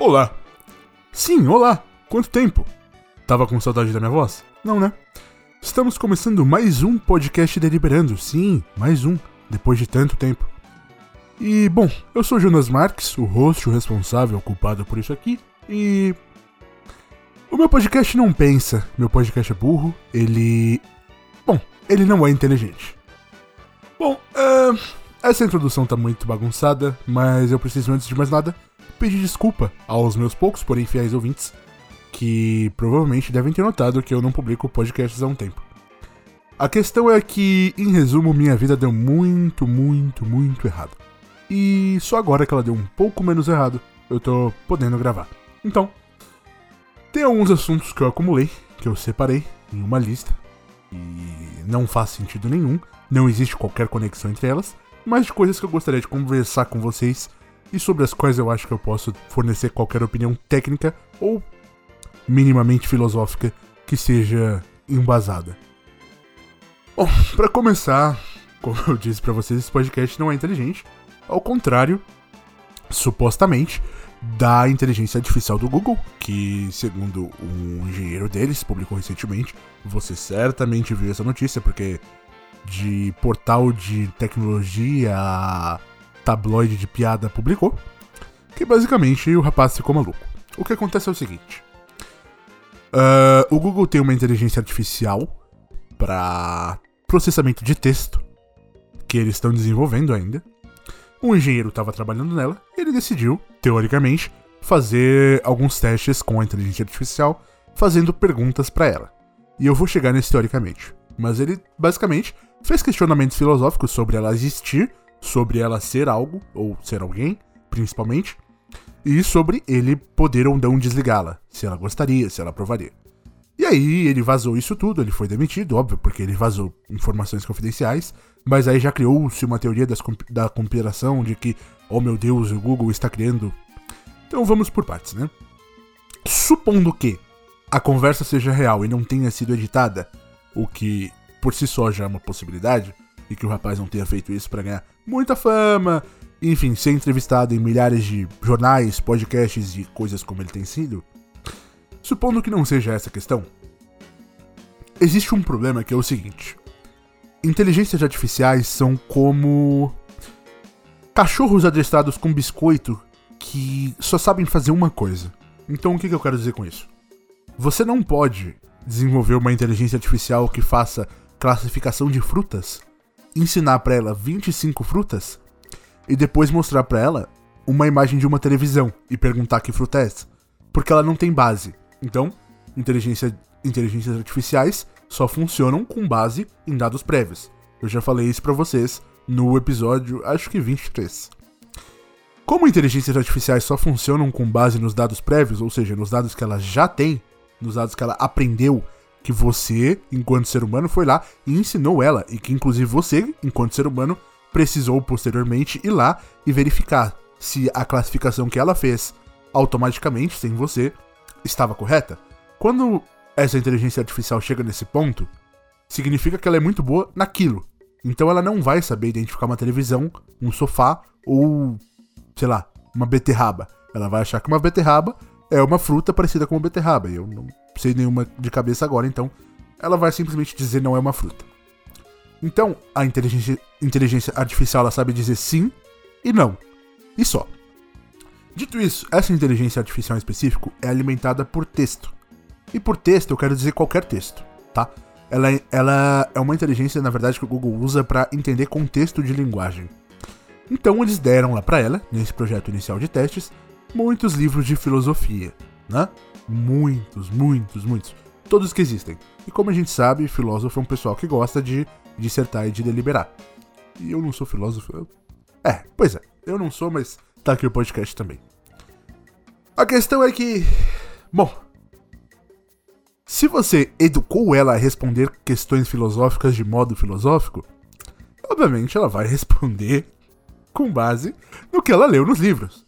Olá. Sim, olá. Quanto tempo? Tava com saudade da minha voz? Não, né? Estamos começando mais um podcast deliberando. Sim, mais um, depois de tanto tempo. E, bom, eu sou Jonas Marques, o host, o responsável, culpado por isso aqui. E. O meu podcast não pensa, meu podcast é burro, ele. Bom, ele não é inteligente. Bom, uh, essa introdução tá muito bagunçada, mas eu preciso, antes de mais nada, pedir desculpa aos meus poucos, porém fiéis ouvintes, que provavelmente devem ter notado que eu não publico podcasts há um tempo. A questão é que, em resumo, minha vida deu muito, muito, muito errado. E só agora que ela deu um pouco menos errado, eu tô podendo gravar. Então, tem alguns assuntos que eu acumulei, que eu separei em uma lista, e não faz sentido nenhum, não existe qualquer conexão entre elas, mas de coisas que eu gostaria de conversar com vocês e sobre as quais eu acho que eu posso fornecer qualquer opinião técnica ou minimamente filosófica que seja embasada. Bom, para começar, como eu disse para vocês, esse podcast não é inteligente, ao contrário, supostamente, da inteligência artificial do Google, que, segundo um engenheiro deles, publicou recentemente. Você certamente viu essa notícia, porque de portal de tecnologia a tabloide de piada publicou, que basicamente o rapaz ficou maluco. O que acontece é o seguinte: uh, o Google tem uma inteligência artificial para processamento de texto que eles estão desenvolvendo ainda. Um engenheiro estava trabalhando nela e ele decidiu, teoricamente, fazer alguns testes com a inteligência artificial, fazendo perguntas para ela. E eu vou chegar nesse teoricamente. Mas ele, basicamente, fez questionamentos filosóficos sobre ela existir, sobre ela ser algo, ou ser alguém, principalmente, e sobre ele poder ou não desligá-la, se ela gostaria, se ela aprovaria. E aí ele vazou isso tudo, ele foi demitido, óbvio, porque ele vazou informações confidenciais, mas aí já criou-se uma teoria das, da conspiração de que, oh meu Deus, o Google está criando. Então vamos por partes, né? Supondo que a conversa seja real e não tenha sido editada, o que por si só já é uma possibilidade, e que o rapaz não tenha feito isso para ganhar muita fama, enfim, ser entrevistado em milhares de jornais, podcasts e coisas como ele tem sido, Supondo que não seja essa a questão, existe um problema que é o seguinte: inteligências artificiais são como cachorros adestrados com biscoito que só sabem fazer uma coisa. Então o que, eu quero dizer com isso? Você não pode desenvolver uma inteligência artificial que faça classificação de frutas, ensinar para ela 25 frutas e depois mostrar para ela uma imagem de uma televisão e perguntar que fruta é essa, porque ela não tem base. Então, inteligência, inteligências artificiais só funcionam com base em dados prévios. Eu já falei isso para vocês no episódio, acho que 23. Como inteligências artificiais só funcionam com base nos dados prévios, ou seja, nos dados que ela já tem, nos dados que ela aprendeu, que você, enquanto ser humano, foi lá e ensinou ela, e que inclusive você, enquanto ser humano, precisou posteriormente ir lá e verificar se a classificação que ela fez automaticamente, sem você, estava correta? Quando essa inteligência artificial chega nesse ponto, significa que ela é muito boa naquilo. Então ela não vai saber identificar uma televisão, um sofá ou, sei lá, uma beterraba. Ela vai achar que uma beterraba é uma fruta parecida com uma beterraba. E eu não sei nenhuma de cabeça agora, então ela vai simplesmente dizer não é uma fruta. Então, a inteligência, inteligência artificial ela sabe dizer sim e não. E só. Dito isso, essa inteligência artificial em específico é alimentada por texto. E por texto eu quero dizer qualquer texto, tá? Ela, ela é uma inteligência, na verdade, que o Google usa para entender contexto de linguagem. Então eles deram lá para ela, nesse projeto inicial de testes, muitos livros de filosofia, né? Muitos, muitos, muitos. Todos que existem. E como a gente sabe, filósofo é um pessoal que gosta de dissertar e de deliberar. E eu não sou filósofo. Eu... É, pois é, eu não sou, mas tá aqui o podcast também. A questão é que. Bom. Se você educou ela a responder questões filosóficas de modo filosófico, obviamente ela vai responder com base no que ela leu nos livros.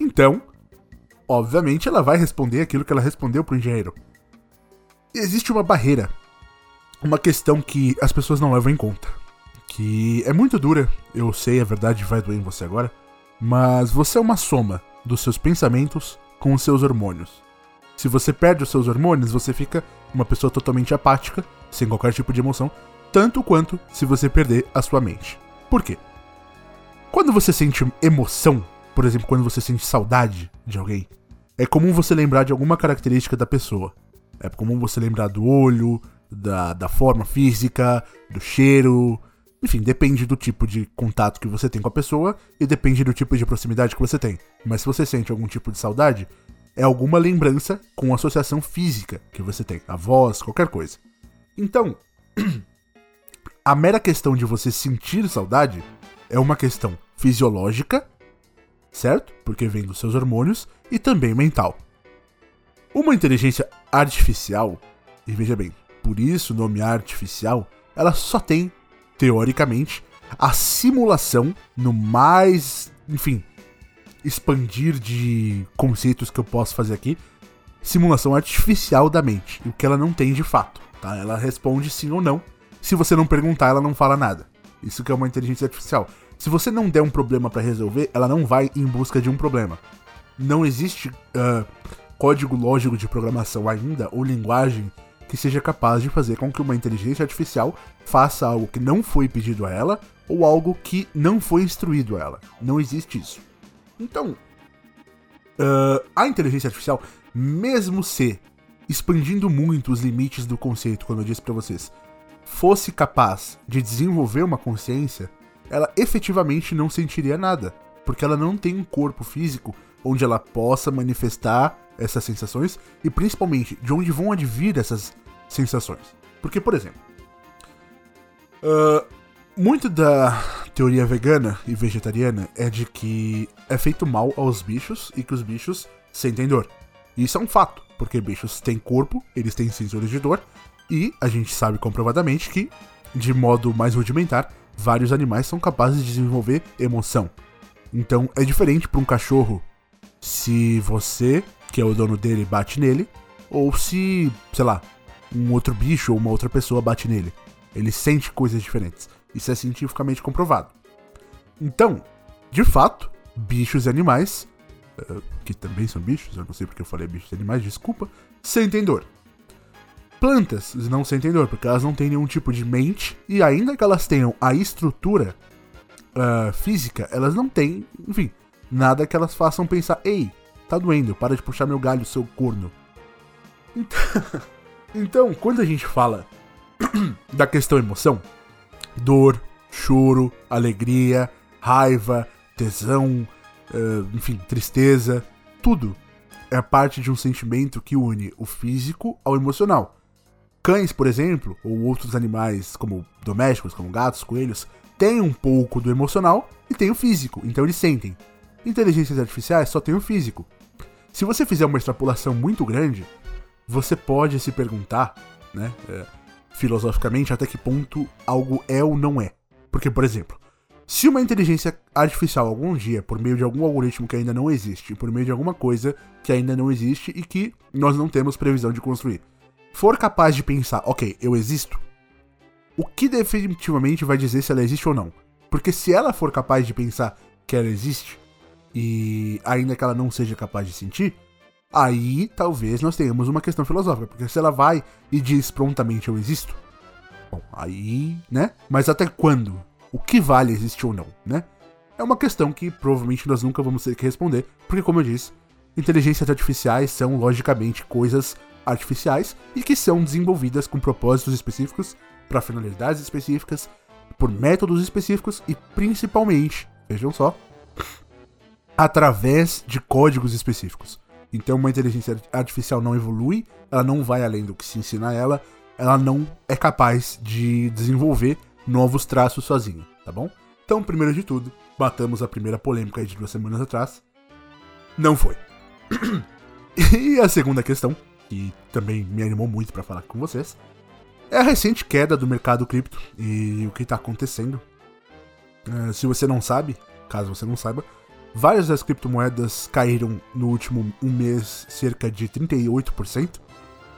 Então, obviamente ela vai responder aquilo que ela respondeu pro engenheiro. Existe uma barreira, uma questão que as pessoas não levam em conta, que é muito dura, eu sei, a verdade vai doer em você agora mas você é uma soma dos seus pensamentos com os seus hormônios. Se você perde os seus hormônios, você fica uma pessoa totalmente apática, sem qualquer tipo de emoção, tanto quanto se você perder a sua mente. Por quê? Quando você sente emoção, por exemplo, quando você sente saudade de alguém, é comum você lembrar de alguma característica da pessoa. É comum você lembrar do olho, da, da forma física, do cheiro. Enfim, depende do tipo de contato que você tem com a pessoa e depende do tipo de proximidade que você tem. Mas se você sente algum tipo de saudade, é alguma lembrança com associação física que você tem, a voz, qualquer coisa. Então, a mera questão de você sentir saudade é uma questão fisiológica, certo? Porque vem dos seus hormônios, e também mental. Uma inteligência artificial, e veja bem, por isso o nome artificial, ela só tem, teoricamente, a simulação no mais, enfim, expandir de conceitos que eu posso fazer aqui, simulação artificial da mente, o que ela não tem de fato, tá? Ela responde sim ou não. Se você não perguntar, ela não fala nada. Isso que é uma inteligência artificial. Se você não der um problema para resolver, ela não vai em busca de um problema. Não existe uh, código lógico de programação ainda ou linguagem que seja capaz de fazer com que uma inteligência artificial faça algo que não foi pedido a ela ou algo que não foi instruído a ela. Não existe isso. Então, uh, a inteligência artificial, mesmo se expandindo muito os limites do conceito, como eu disse para vocês, fosse capaz de desenvolver uma consciência, ela efetivamente não sentiria nada, porque ela não tem um corpo físico onde ela possa manifestar essas sensações e principalmente de onde vão advir essas sensações. Porque, por exemplo, uh, muito da teoria vegana e vegetariana é de que é feito mal aos bichos e que os bichos sentem dor. Isso é um fato, porque bichos têm corpo, eles têm sensores de dor, e a gente sabe comprovadamente que, de modo mais rudimentar, vários animais são capazes de desenvolver emoção. Então é diferente para um cachorro se você, que é o dono dele, bate nele, ou se, sei lá, um outro bicho ou uma outra pessoa bate nele. Ele sente coisas diferentes. Isso é cientificamente comprovado. Então, de fato, bichos e animais, uh, que também são bichos, eu não sei porque eu falei bichos e animais, desculpa, sentem dor. Plantas não sentem dor, porque elas não têm nenhum tipo de mente, e ainda que elas tenham a estrutura uh, física, elas não têm, enfim, nada que elas façam pensar: ei, tá doendo, para de puxar meu galho, seu corno. Então, então quando a gente fala da questão emoção, dor, choro, alegria, raiva, tesão, uh, enfim, tristeza, tudo é parte de um sentimento que une o físico ao emocional. Cães, por exemplo, ou outros animais como domésticos, como gatos, coelhos, têm um pouco do emocional e têm o físico, então eles sentem. Inteligências artificiais só têm o físico. Se você fizer uma extrapolação muito grande, você pode se perguntar, né? É, filosoficamente até que ponto algo é ou não é. Porque, por exemplo, se uma inteligência artificial algum dia, por meio de algum algoritmo que ainda não existe, por meio de alguma coisa que ainda não existe e que nós não temos previsão de construir, for capaz de pensar, ok, eu existo, o que definitivamente vai dizer se ela existe ou não? Porque se ela for capaz de pensar que ela existe, e ainda que ela não seja capaz de sentir, aí talvez nós tenhamos uma questão filosófica, porque se ela vai e diz prontamente eu existo, bom, aí, né? Mas até quando? O que vale existir ou não, né? É uma questão que provavelmente nós nunca vamos ter que responder, porque como eu disse, inteligências artificiais são logicamente coisas artificiais e que são desenvolvidas com propósitos específicos, para finalidades específicas, por métodos específicos e principalmente, vejam só, através de códigos específicos. Então, uma inteligência artificial não evolui, ela não vai além do que se ensina a ela, ela não é capaz de desenvolver novos traços sozinha, tá bom? Então, primeiro de tudo, batamos a primeira polêmica de duas semanas atrás. Não foi. e a segunda questão, que também me animou muito para falar com vocês, é a recente queda do mercado cripto e o que está acontecendo. Uh, se você não sabe, caso você não saiba, Várias das criptomoedas caíram no último um mês cerca de 38%, uh,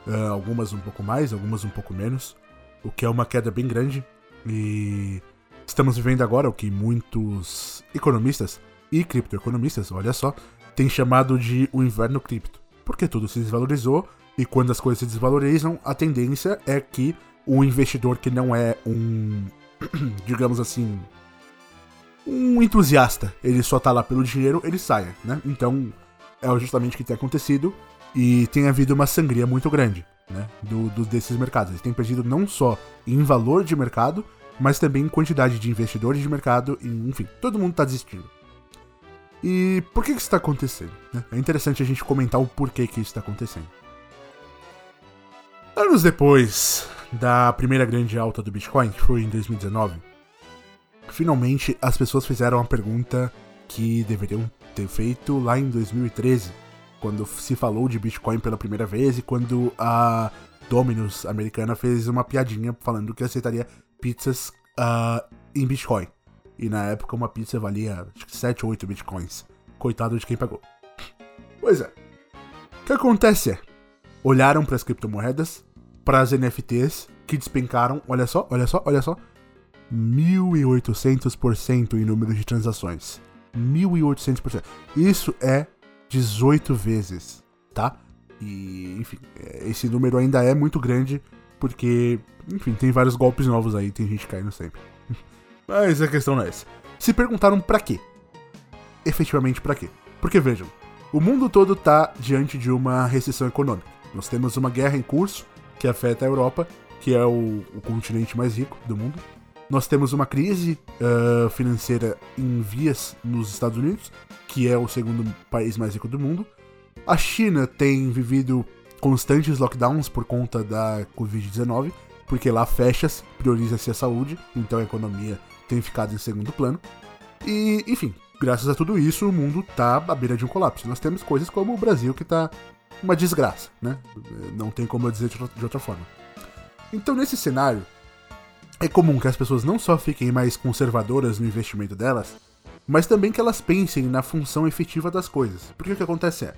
ah, algumas um pouco mais, algumas um pouco menos, o que é uma queda bem grande. E estamos vivendo agora o que muitos economistas e criptoeconomistas, olha só, tem chamado de o inverno cripto, porque tudo se desvalorizou e quando as coisas se desvalorizam, a tendência é que o investidor que não é um, digamos assim, um entusiasta, ele só tá lá pelo dinheiro, ele saia, né? Então, é justamente o que tem acontecido e tem havido uma sangria muito grande, né? Do, do, desses mercados. Eles têm perdido não só em valor de mercado, mas também em quantidade de investidores de mercado, e, enfim, todo mundo tá desistindo. E por que, que isso está acontecendo? Né? É interessante a gente comentar o porquê que isso está acontecendo. Anos depois da primeira grande alta do Bitcoin, que foi em 2019, finalmente as pessoas fizeram a pergunta que deveriam ter feito lá em 2013, quando se falou de Bitcoin pela primeira vez e quando a Domino's americana fez uma piadinha falando que aceitaria pizzas uh, em Bitcoin. E na época uma pizza valia acho que 7 ou 8 Bitcoins. Coitado de quem pagou. Pois é. O que acontece é, olharam para as criptomoedas, para as NFTs que despencaram, olha só, olha só, olha só, 1800% em número de transações. 1800%. Isso é 18 vezes, tá? E, enfim, é, esse número ainda é muito grande porque, enfim, tem vários golpes novos aí, tem gente caindo sempre. Mas a questão não é essa. Se perguntaram para quê? Efetivamente para quê? Porque vejam, o mundo todo tá diante de uma recessão econômica. Nós temos uma guerra em curso que afeta a Europa, que é o, o continente mais rico do mundo. Nós temos uma crise uh, financeira em vias nos Estados Unidos, que é o segundo país mais rico do mundo. A China tem vivido constantes lockdowns por conta da Covid-19, porque lá fecha-se, prioriza-se a saúde, então a economia tem ficado em segundo plano. E, enfim, graças a tudo isso, o mundo tá à beira de um colapso. Nós temos coisas como o Brasil que tá uma desgraça, né? Não tem como eu dizer de outra forma. Então, nesse cenário, é comum que as pessoas não só fiquem mais conservadoras no investimento delas, mas também que elas pensem na função efetiva das coisas. Porque o que acontece é,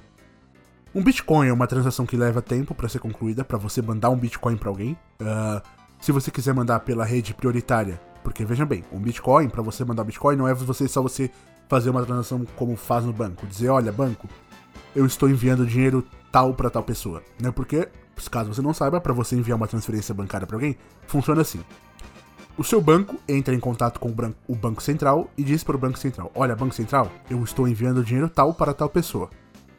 um Bitcoin é uma transação que leva tempo para ser concluída, para você mandar um Bitcoin para alguém. Uh, se você quiser mandar pela rede prioritária, porque veja bem, um Bitcoin, para você mandar Bitcoin, não é você só você fazer uma transação como faz no banco, dizer, olha, banco, eu estou enviando dinheiro tal para tal pessoa, né? Porque, caso você não saiba, para você enviar uma transferência bancária para alguém, funciona assim. O seu banco entra em contato com o Banco Central e diz para o Banco Central: Olha, Banco Central, eu estou enviando dinheiro tal para tal pessoa.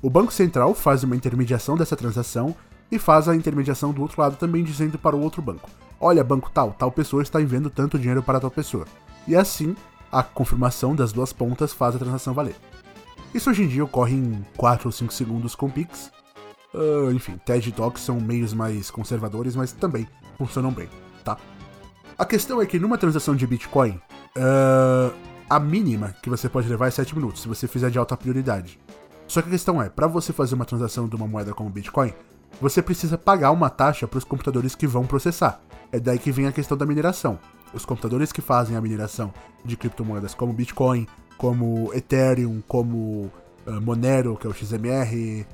O Banco Central faz uma intermediação dessa transação e faz a intermediação do outro lado também dizendo para o outro banco: Olha, banco tal, tal pessoa está enviando tanto dinheiro para tal pessoa. E assim, a confirmação das duas pontas faz a transação valer. Isso hoje em dia ocorre em 4 ou 5 segundos com Pix. Uh, enfim, TED Talks são meios mais conservadores, mas também funcionam bem, tá? A questão é que numa transação de Bitcoin, uh, a mínima que você pode levar é 7 minutos, se você fizer de alta prioridade. Só que a questão é, para você fazer uma transação de uma moeda como Bitcoin, você precisa pagar uma taxa para os computadores que vão processar. É daí que vem a questão da mineração. Os computadores que fazem a mineração de criptomoedas como Bitcoin, como Ethereum, como uh, Monero, que é o XMR,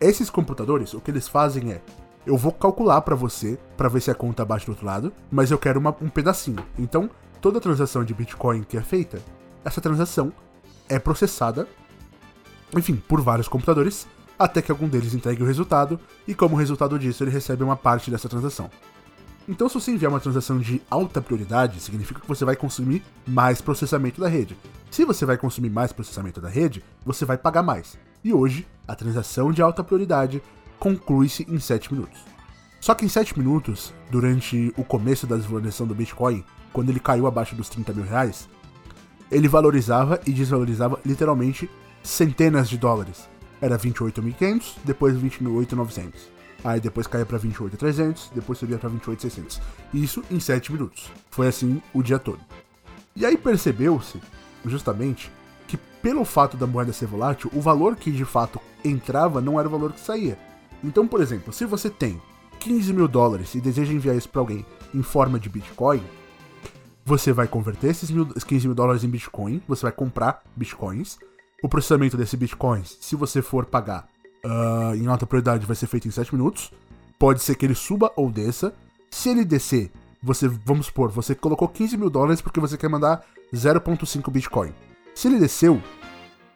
esses computadores, o que eles fazem é eu vou calcular para você, para ver se a conta bate do outro lado, mas eu quero uma, um pedacinho. Então, toda transação de Bitcoin que é feita, essa transação é processada enfim, por vários computadores, até que algum deles entregue o resultado, e como resultado disso ele recebe uma parte dessa transação. Então, se você enviar uma transação de alta prioridade, significa que você vai consumir mais processamento da rede. Se você vai consumir mais processamento da rede, você vai pagar mais. E hoje, a transação de alta prioridade conclui-se em 7 minutos. Só que em 7 minutos, durante o começo da desvalorização do Bitcoin, quando ele caiu abaixo dos 30 mil reais, ele valorizava e desvalorizava literalmente centenas de dólares. Era 28.500, depois 28.900. Aí depois caía para 28.300, depois subia para 28.600. Isso em 7 minutos. Foi assim o dia todo. E aí percebeu-se, justamente, que pelo fato da moeda ser volátil, o valor que de fato entrava não era o valor que saía. Então, por exemplo, se você tem 15 mil dólares e deseja enviar isso para alguém em forma de Bitcoin, você vai converter esses 15 mil dólares em Bitcoin, você vai comprar Bitcoins, o processamento desse Bitcoin, se você for pagar uh, em alta prioridade, vai ser feito em 7 minutos. Pode ser que ele suba ou desça. Se ele descer, você, vamos supor, você colocou 15 mil dólares porque você quer mandar 0.5 Bitcoin. Se ele desceu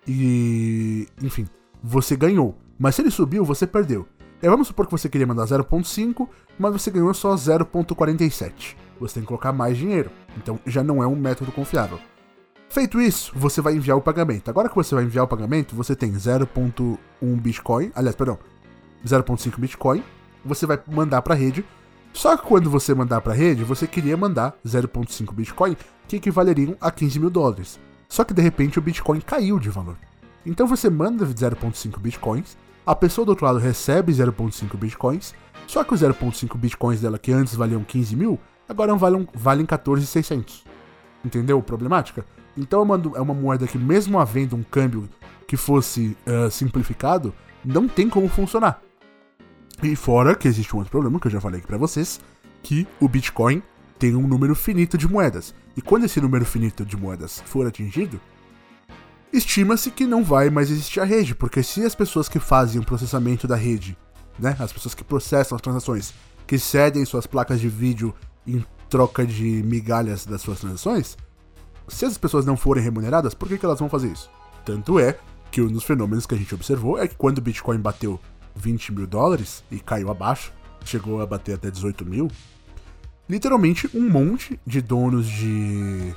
e. Enfim, você ganhou. Mas se ele subiu, você perdeu. E vamos supor que você queria mandar 0.5, mas você ganhou só 0.47. Você tem que colocar mais dinheiro. Então já não é um método confiável. Feito isso, você vai enviar o pagamento. Agora que você vai enviar o pagamento, você tem 0.1 Bitcoin, aliás, perdão, 0.5 Bitcoin, você vai mandar para a rede. Só que quando você mandar para a rede, você queria mandar 0.5 Bitcoin, que equivaleriam a 15 mil dólares. Só que de repente o Bitcoin caiu de valor. Então você manda 0.5 Bitcoins, a pessoa do outro lado recebe 0.5 Bitcoins, só que os 0.5 Bitcoins dela que antes valiam 15 mil, agora valem, valem 14,600. Entendeu problemática? Então é uma moeda que mesmo havendo um câmbio que fosse uh, simplificado, não tem como funcionar. E fora que existe um outro problema que eu já falei aqui pra vocês, que o Bitcoin tem um número finito de moedas. E quando esse número finito de moedas for atingido, estima-se que não vai mais existir a rede, porque se as pessoas que fazem o processamento da rede, né, as pessoas que processam as transações, que cedem suas placas de vídeo em troca de migalhas das suas transações, se as pessoas não forem remuneradas, por que, que elas vão fazer isso? Tanto é que um dos fenômenos que a gente observou é que quando o Bitcoin bateu 20 mil dólares e caiu abaixo, chegou a bater até 18 mil, literalmente um monte de donos de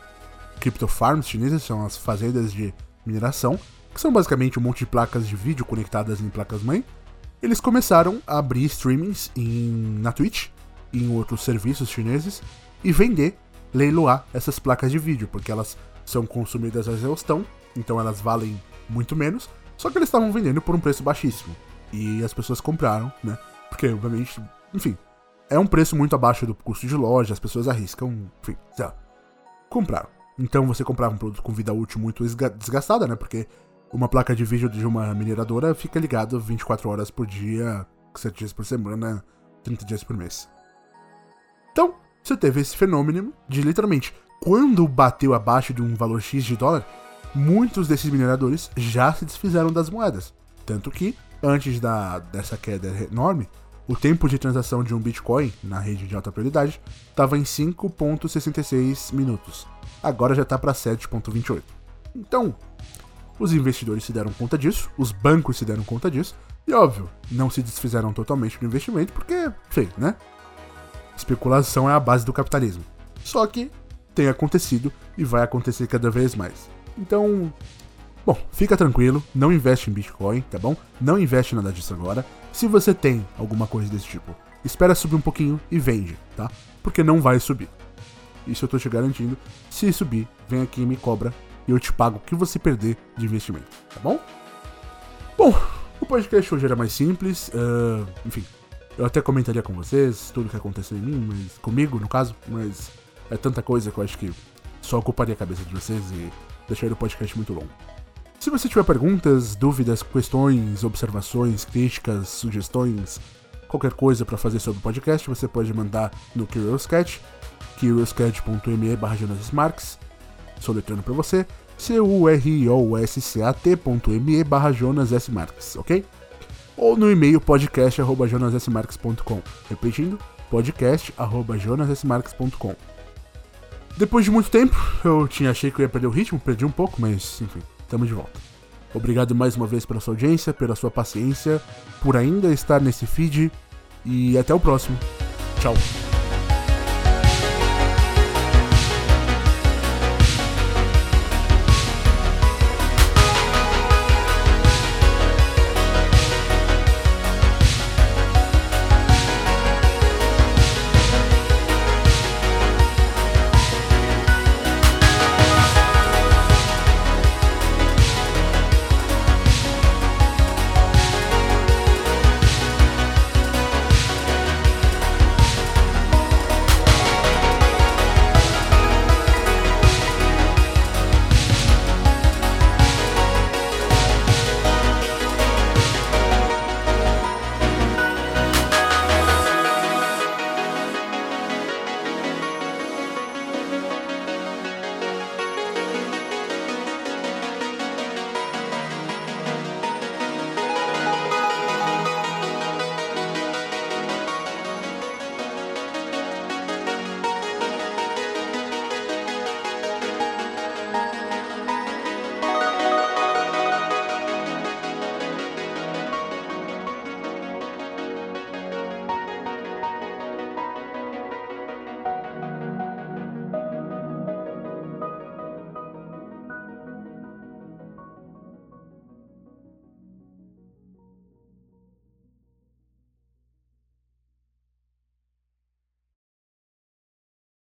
crypto farms chinesas, são as fazendas de mineração, que são basicamente um monte de placas de vídeo conectadas em placas-mãe, eles começaram a abrir streamings em, na Twitch e em outros serviços chineses e vender, leiloar essas placas de vídeo, porque elas são consumidas a exaustão, então elas valem muito menos, só que eles estavam vendendo por um preço baixíssimo. E as pessoas compraram, né? Porque, obviamente, enfim, é um preço muito abaixo do custo de loja, as pessoas arriscam, enfim, sei lá. Compraram. Então você comprava um produto com vida útil muito desgastada, né? Porque uma placa de vídeo de uma mineradora fica ligada 24 horas por dia, 7 dias por semana, 30 dias por mês. Então, você teve esse fenômeno de literalmente, quando bateu abaixo de um valor X de dólar, muitos desses mineradores já se desfizeram das moedas. Tanto que, antes da, dessa queda enorme, o tempo de transação de um Bitcoin na rede de alta prioridade estava em 5,66 minutos. Agora já está para 7,28. Então, os investidores se deram conta disso, os bancos se deram conta disso, e óbvio, não se desfizeram totalmente do investimento porque, feio, né? Especulação é a base do capitalismo. Só que tem acontecido e vai acontecer cada vez mais. Então, bom, fica tranquilo, não investe em Bitcoin, tá bom? Não investe nada disso agora. Se você tem alguma coisa desse tipo, espera subir um pouquinho e vende, tá? Porque não vai subir. Isso eu tô te garantindo. Se subir, vem aqui e me cobra e eu te pago o que você perder de investimento, tá bom? Bom, o podcast hoje era mais simples, uh, enfim, eu até comentaria com vocês tudo que aconteceu em mim, mas comigo no caso, mas é tanta coisa que eu acho que só ocuparia a cabeça de vocês e deixaria o podcast muito longo. Se você tiver perguntas, dúvidas, questões, observações, críticas, sugestões, qualquer coisa para fazer sobre o podcast, você pode mandar no Curioscat, curioscat.me barra Marques, soletrando para você, c-u-r-i-o-s-c-a-t.me barra Jonas S. Ok? Ou no e-mail podcast arroba jonassmarques.com. Repetindo, podcast arroba jonassmarques.com. Depois de muito tempo, eu tinha achei que eu ia perder o ritmo, perdi um pouco, mas enfim, estamos de volta. Obrigado mais uma vez pela sua audiência, pela sua paciência, por ainda estar nesse feed e até o próximo. Tchau.